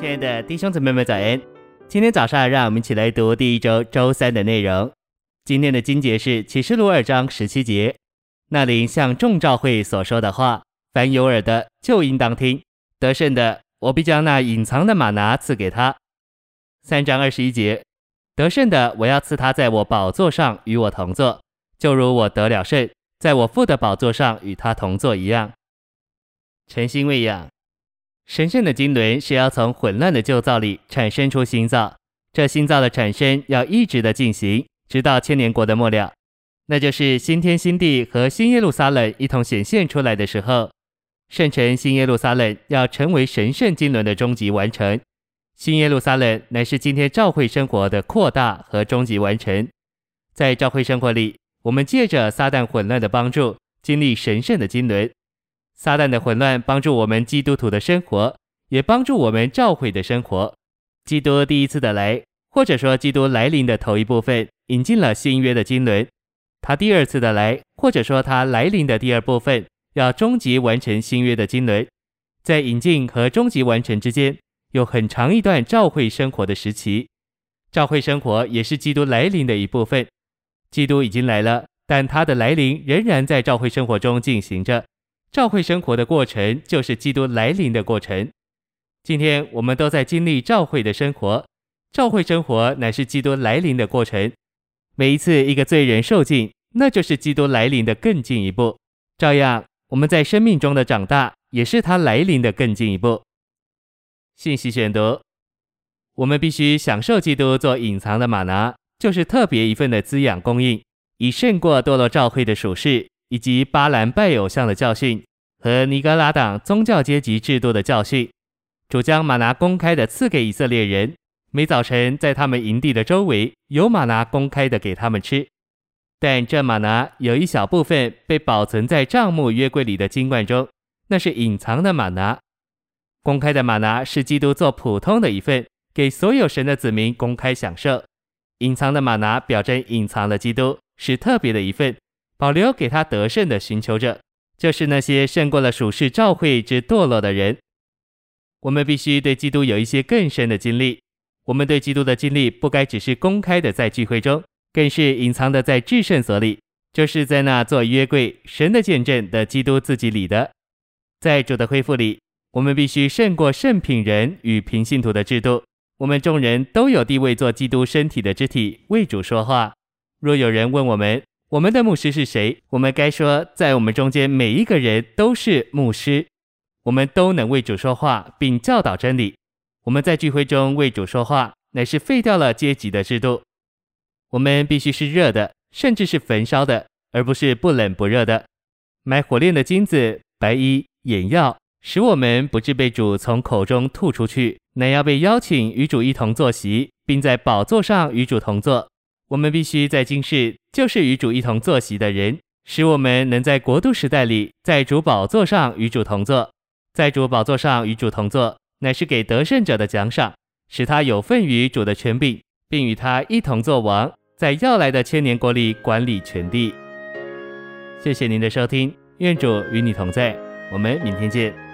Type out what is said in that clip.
亲爱的弟兄姊妹们，早安！今天早上，让我们一起来读第一周周三的内容。今天的经节是启示录二章十七节：“那灵向众召会所说的话，凡有耳的就应当听。得胜的，我必将那隐藏的马拿赐给他。”三章二十一节：“得胜的，我要赐他在我宝座上与我同坐，就如我得了胜，在我父的宝座上与他同坐一样。”诚心喂养。神圣的经纶是要从混乱的旧造里产生出新造，这新造的产生要一直的进行，直到千年国的末了，那就是新天新地和新耶路撒冷一同显现出来的时候。圣城新耶路撒冷要成为神圣经纶的终极完成。新耶路撒冷乃是今天教会生活的扩大和终极完成。在教会生活里，我们借着撒旦混乱的帮助，经历神圣的经纶。撒旦的混乱帮助我们基督徒的生活，也帮助我们召会的生活。基督第一次的来，或者说基督来临的头一部分，引进了新约的经纶。他第二次的来，或者说他来临的第二部分，要终极完成新约的经纶。在引进和终极完成之间，有很长一段召会生活的时期。召会生活也是基督来临的一部分。基督已经来了，但他的来临仍然在召会生活中进行着。教会生活的过程就是基督来临的过程。今天我们都在经历教会的生活，教会生活乃是基督来临的过程。每一次一个罪人受尽，那就是基督来临的更进一步。照样，我们在生命中的长大，也是他来临的更进一步。信息选读：我们必须享受基督做隐藏的马拿，就是特别一份的滋养供应，以胜过堕落教会的属世。以及巴兰拜偶像的教训和尼格拉党宗教阶级制度的教训，主将马拿公开的赐给以色列人。每早晨在他们营地的周围有马拿公开的给他们吃，但这吗哪有一小部分被保存在帐幕约柜里的金罐中，那是隐藏的吗哪。公开的吗哪是基督做普通的一份，给所有神的子民公开享受；隐藏的吗哪表征隐藏了基督，是特别的一份。保留给他得胜的寻求者，就是那些胜过了属世教会之堕落的人。我们必须对基督有一些更深的经历。我们对基督的经历不该只是公开的在聚会中，更是隐藏的在至圣所里，就是在那做约柜、神的见证的基督自己里的。在主的恢复里，我们必须胜过圣品人与平信徒的制度。我们众人都有地位做基督身体的肢体，为主说话。若有人问我们，我们的牧师是谁？我们该说，在我们中间每一个人都是牧师，我们都能为主说话，并教导真理。我们在聚会中为主说话，乃是废掉了阶级的制度。我们必须是热的，甚至是焚烧的，而不是不冷不热的。买火炼的金子、白衣、眼药，使我们不致被主从口中吐出去，乃要被邀请与主一同坐席，并在宝座上与主同坐。我们必须在今世就是与主一同坐席的人，使我们能在国度时代里，在主宝座上与主同坐。在主宝座上与主同坐，乃是给得胜者的奖赏，使他有份于主的权柄，并与他一同作王，在要来的千年国里管理全地。谢谢您的收听，愿主与你同在，我们明天见。